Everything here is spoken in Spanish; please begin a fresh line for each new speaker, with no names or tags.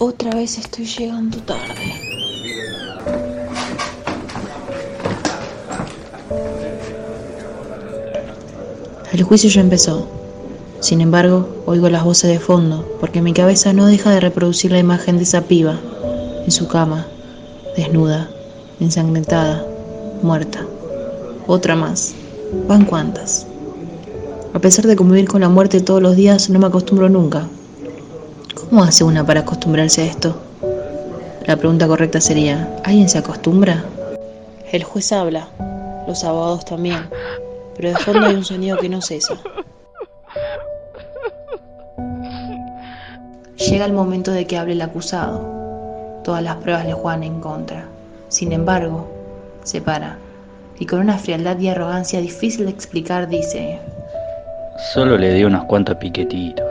Otra vez estoy llegando tarde. El juicio ya empezó. Sin embargo, oigo las voces de fondo, porque mi cabeza no deja de reproducir la imagen de esa piba, en su cama, desnuda, ensangrentada, muerta. Otra más. ¿Van cuántas? A pesar de convivir con la muerte todos los días, no me acostumbro nunca. ¿Cómo hace una para acostumbrarse a esto? La pregunta correcta sería, ¿alguien se acostumbra? El juez habla, los abogados también, pero de fondo hay un sonido que no cesa. Llega el momento de que hable el acusado. Todas las pruebas le juegan en contra. Sin embargo, se para y con una frialdad y arrogancia difícil de explicar dice,
Solo le di unos cuantos piquetitos.